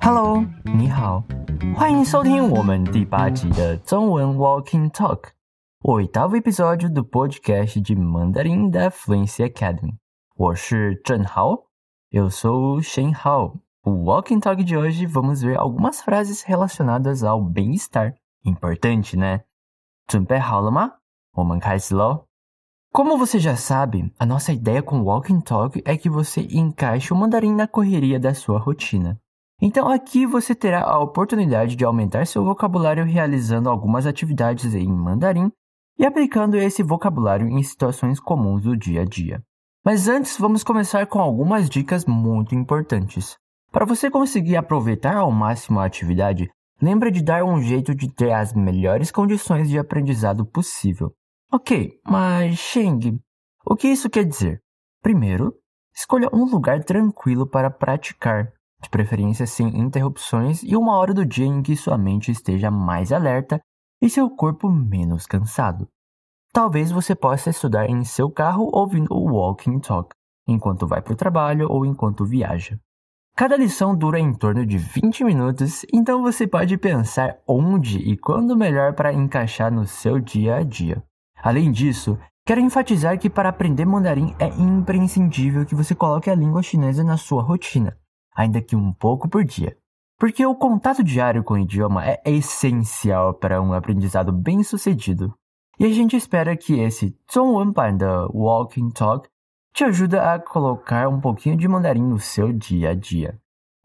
Hello，你好，欢迎收听我们第八集的中文 Walking Talk，o oitavo episódio do podcast de Mandarim da Fluency Academy。我是郑豪，eu sou o Shen Hao。O Walking Talk de hoje vamos ver algumas frases relacionadas ao bem-estar. Importante, né? 准备好了吗？我们开始喽。 Como você já sabe, a nossa ideia com o Walking Talk é que você encaixe o mandarim na correria da sua rotina. Então aqui você terá a oportunidade de aumentar seu vocabulário realizando algumas atividades em mandarim e aplicando esse vocabulário em situações comuns do dia a dia. Mas antes, vamos começar com algumas dicas muito importantes. Para você conseguir aproveitar ao máximo a atividade, lembra de dar um jeito de ter as melhores condições de aprendizado possível. Ok, mas Sheng, o que isso quer dizer? Primeiro, escolha um lugar tranquilo para praticar de preferência sem interrupções e uma hora do dia em que sua mente esteja mais alerta e seu corpo menos cansado. Talvez você possa estudar em seu carro ouvindo o Walking Talk, enquanto vai para o trabalho ou enquanto viaja. Cada lição dura em torno de 20 minutos, então você pode pensar onde e quando melhor para encaixar no seu dia a dia. Além disso, quero enfatizar que para aprender mandarim é imprescindível que você coloque a língua chinesa na sua rotina ainda que um pouco por dia. Porque o contato diário com o idioma é essencial para um aprendizado bem sucedido. E a gente espera que esse Zhongwenban da Walking Talk te ajude a colocar um pouquinho de mandarim no seu dia a dia.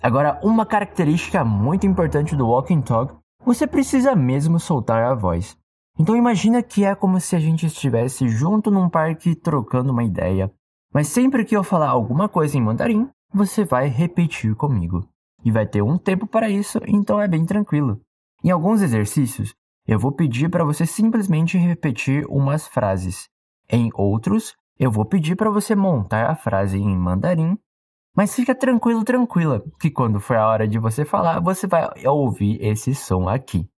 Agora, uma característica muito importante do Walking Talk, você precisa mesmo soltar a voz. Então imagina que é como se a gente estivesse junto num parque trocando uma ideia. Mas sempre que eu falar alguma coisa em mandarim, você vai repetir comigo. E vai ter um tempo para isso, então é bem tranquilo. Em alguns exercícios, eu vou pedir para você simplesmente repetir umas frases. Em outros, eu vou pedir para você montar a frase em mandarim. Mas fica tranquilo, tranquila, que quando for a hora de você falar, você vai ouvir esse som aqui.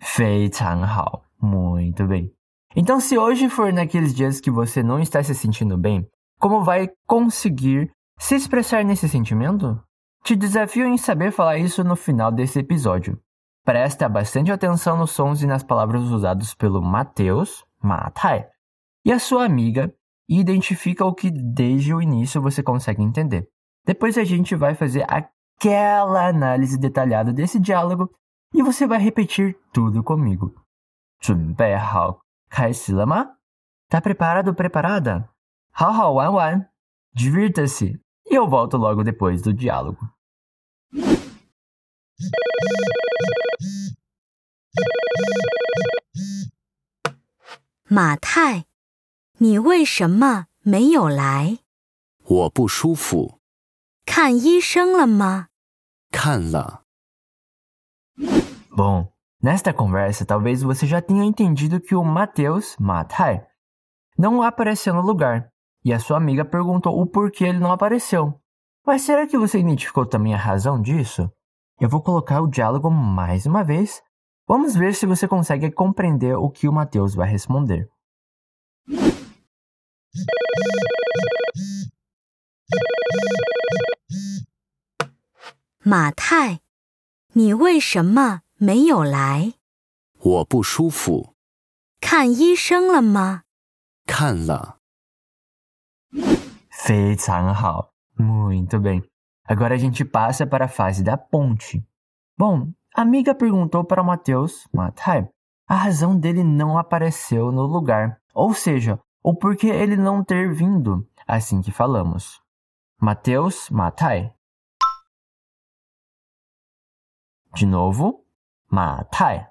非常好, muito bem. Então, se hoje for naqueles dias que você não está se sentindo bem, como vai conseguir se expressar nesse sentimento? Te desafio em saber falar isso no final desse episódio. Presta bastante atenção nos sons e nas palavras usados pelo Mateus, Matai, e a sua amiga e identifica o que desde o início você consegue entender. Depois a gente vai fazer aquela análise detalhada desse diálogo e você vai repetir tudo comigo. 准备好，开始了吗？tá preparado, preparada? 好好玩玩，divirta-se e eu volto logo depois do diálogo. Ma Tai，你为什么没有来？我不舒服。看医生了吗？看了。 Bom, nesta conversa talvez você já tenha entendido que o Mateus Matai não apareceu no lugar e a sua amiga perguntou o porquê ele não apareceu. Mas será que você identificou também a razão disso? Eu vou colocar o diálogo mais uma vez. Vamos ver se você consegue compreender o que o Mateus vai responder. Ma Tai, 你为什么 没有来？我不舒服。看医生了吗？看了。非常好，muito bem. Agora a gente passa para a fase da ponte. Bom, a amiga perguntou para o Matheus, Matai, a razão dele não apareceu no lugar, ou seja, o porquê ele não ter vindo, assim que falamos. Mateus, Matai. De novo, Matai.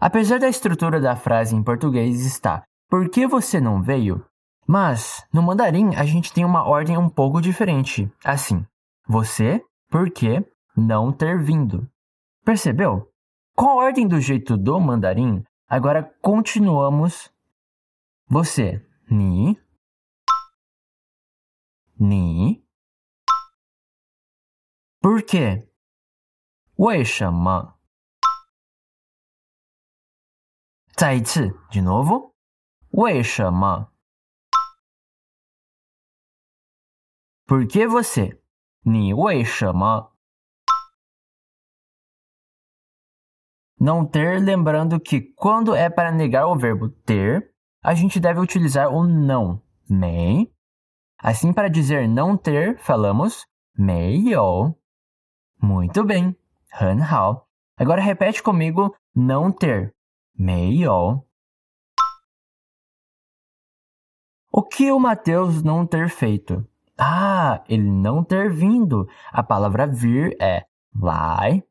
Apesar da estrutura da frase em português está por que você não veio? Mas, no mandarim, a gente tem uma ordem um pouco diferente. Assim, você, por que, não ter vindo. Percebeu? Com a ordem do jeito do mandarim, agora continuamos. Você, ni, ni. Por quê? 为什么？再一次，de novo. 为什么？Por que você? 你为什么？Não ter, lembrando que quando é para negar o verbo ter, a gente deve utilizar o não, 没. Assim, para dizer não ter, falamos 没有. Muito bem, 很好. Agora repete comigo não ter, 没有. O que o Mateus não ter feito? Ah, ele não ter vindo. A palavra vir é lai.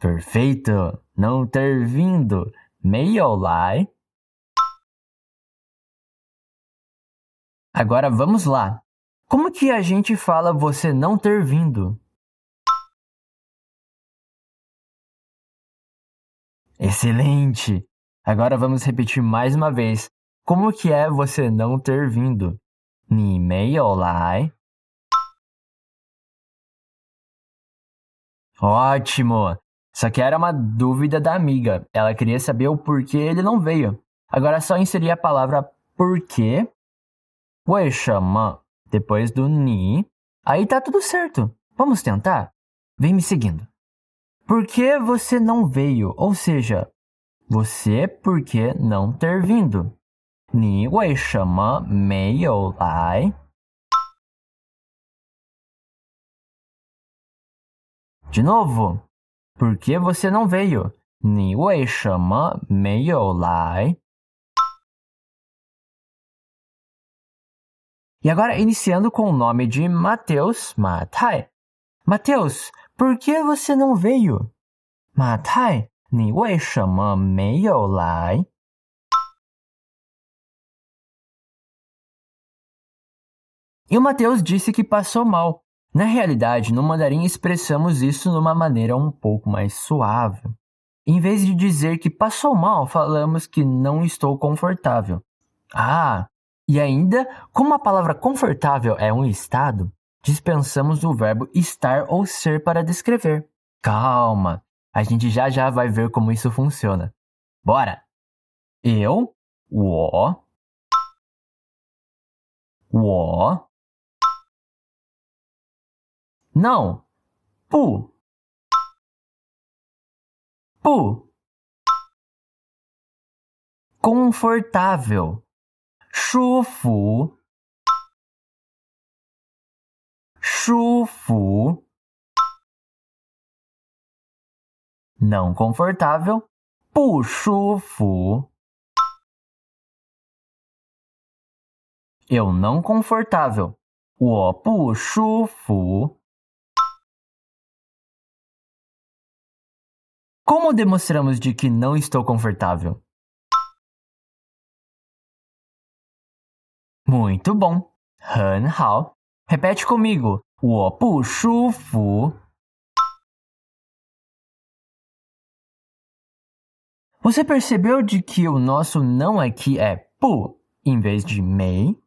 Perfeito! Não ter vindo. 没有来. Agora vamos lá. Como que a gente fala você não ter vindo? Excelente! Agora vamos repetir mais uma vez. Como que é você não ter vindo? 你没有来. Ótimo! Só que era uma dúvida da amiga. Ela queria saber o porquê ele não veio. Agora é só inserir a palavra porquê, 为什么 depois do ni. Aí tá tudo certo. Vamos tentar? Vem me seguindo. Por que você não veio? Ou seja, você por que não ter vindo? 你为什么没有来? De novo. Por que você não veio? 你为什么没有来? E agora iniciando com o nome de Mateus, Matai. Mateus, por que você não veio? Matai, 你为什么没有来? E o Mateus disse que passou mal. Na realidade, no mandarim expressamos isso de uma maneira um pouco mais suave. Em vez de dizer que passou mal, falamos que não estou confortável. Ah, e ainda, como a palavra confortável é um estado, dispensamos o verbo estar ou ser para descrever. Calma, a gente já já vai ver como isso funciona. Bora! Eu, o, o, não, pu, pu, confortável, chufu, 舒服，não confortável, 不舒服。eu não confortável, 我不舒服。Como demonstramos de que não estou confortável? Muito bom. 很好. Repete comigo. O. Você percebeu de que o nosso não aqui é pu em vez de mei?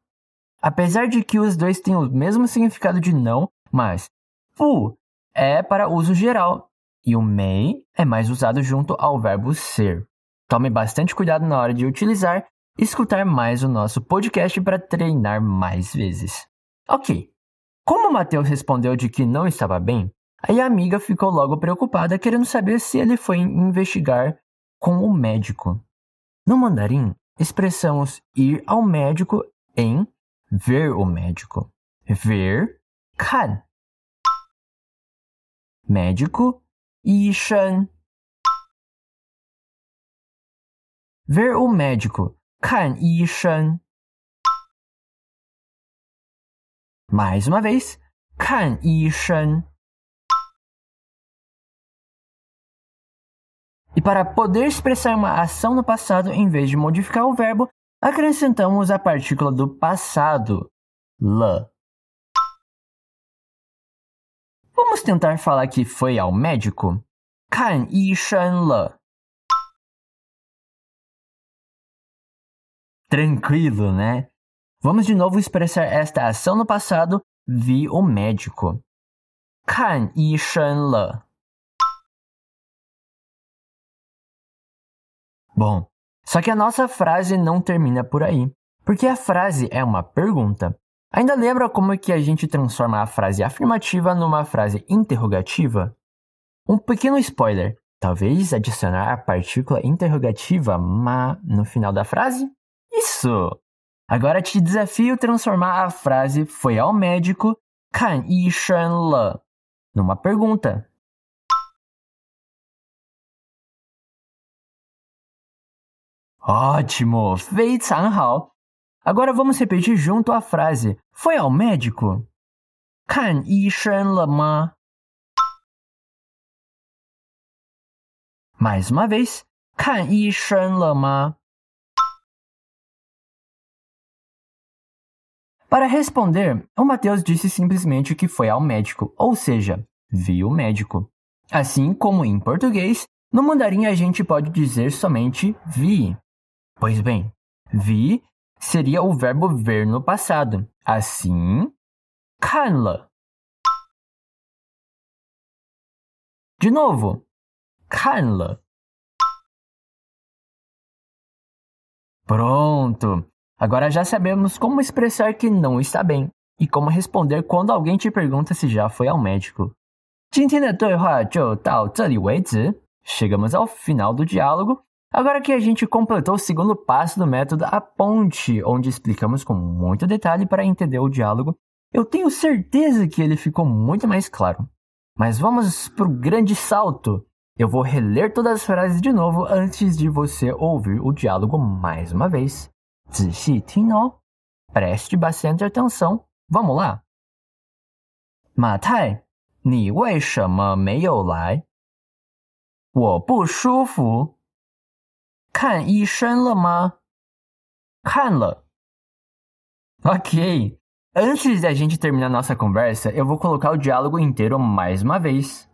Apesar de que os dois têm o mesmo significado de não, mas pu é para uso geral e o mei é mais usado junto ao verbo ser. Tome bastante cuidado na hora de utilizar e escutar mais o nosso podcast para treinar mais vezes. Ok, como Mateus respondeu de que não estava bem, aí a amiga ficou logo preocupada, querendo saber se ele foi investigar com o médico. No mandarim, expressamos ir ao médico em ver o médico. Ver, kan. Médico, yishan. Ver o médico, kan yishan. mais uma vez 看医生 E para poder expressar uma ação no passado, em vez de modificar o verbo, acrescentamos a partícula do passado, le. Vamos tentar falar que foi ao médico? 看医生了. Tranquilo, né? Vamos de novo expressar esta ação no passado, vi o médico. 看医生了. Bom, Só que a nossa frase não termina por aí, porque a frase é uma pergunta. Ainda lembra como é que a gente transforma a frase afirmativa numa frase interrogativa? Um pequeno spoiler: talvez adicionar a partícula interrogativa ma no final da frase? Isso! Agora te desafio transformar a frase foi ao médico, 看医生了 numa pergunta. Ótimo! 非常好! Agora vamos repetir junto a frase foi ao médico? 看医生了吗? Mais uma vez, 看医生了吗? Para responder, o Mateus disse simplesmente que foi ao médico, ou seja, viu o médico. Assim como em português, no mandarim a gente pode dizer somente vi. Pois bem, vi seria o verbo ver no passado. Assim, kanle. De novo, kanle. Pronto! Agora já sabemos como expressar que não está bem e como responder quando alguém te pergunta se já foi ao médico. Chegamos ao final do diálogo. Agora que a gente completou o segundo passo do método A Ponte, onde explicamos com muito detalhe para entender o diálogo, eu tenho certeza que ele ficou muito mais claro. Mas vamos para o grande salto. Eu vou reler todas as frases de novo antes de você ouvir o diálogo mais uma vez. 仔细听哦，preste bastante atenção. Vamos lá. 马太，你为什么没有来？我不舒服。看医生了吗？看了。Ok. Antes da gente terminar nossa conversa, eu vou colocar o diálogo inteiro mais uma vez.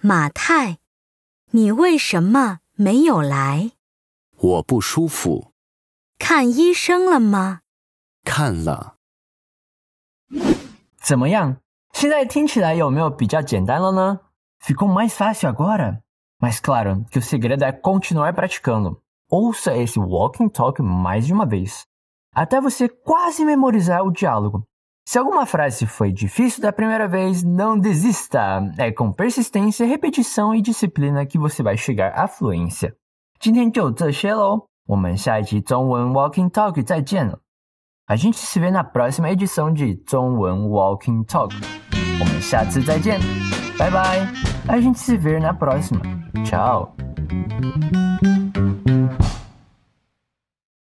马太，你为什么没有来？我不舒服，看医生了吗？看了。怎么样？现在听起来有没有比较简单了呢？Ficou mais fácil agora? Mas claro que o segredo é continuar praticando. Ouça esse walking talk mais de uma vez, até você quase memorizar o diálogo. Se alguma frase foi difícil da primeira vez, não desista. É com persistência, repetição e disciplina que você vai chegar à fluência. 今天就这些喽，我们下一集中文 Walking Talk 再见了。A gente se vê na próxima edição de 中文 Walking Talk。我们下次再见，拜拜。A gente se vê na próxima. Tchau.